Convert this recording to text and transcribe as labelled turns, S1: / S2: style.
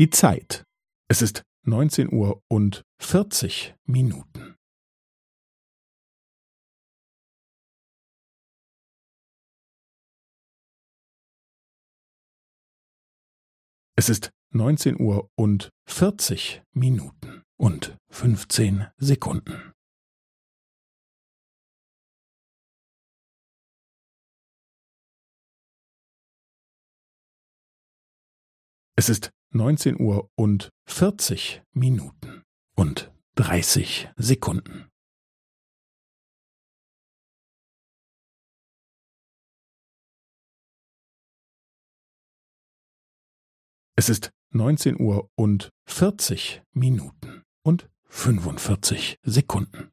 S1: Die Zeit. Es ist neunzehn Uhr und vierzig Minuten. Es ist neunzehn Uhr und vierzig Minuten und fünfzehn Sekunden. Es ist neunzehn Uhr und vierzig Minuten und dreißig Sekunden. Es ist neunzehn Uhr und vierzig Minuten und fünfundvierzig Sekunden.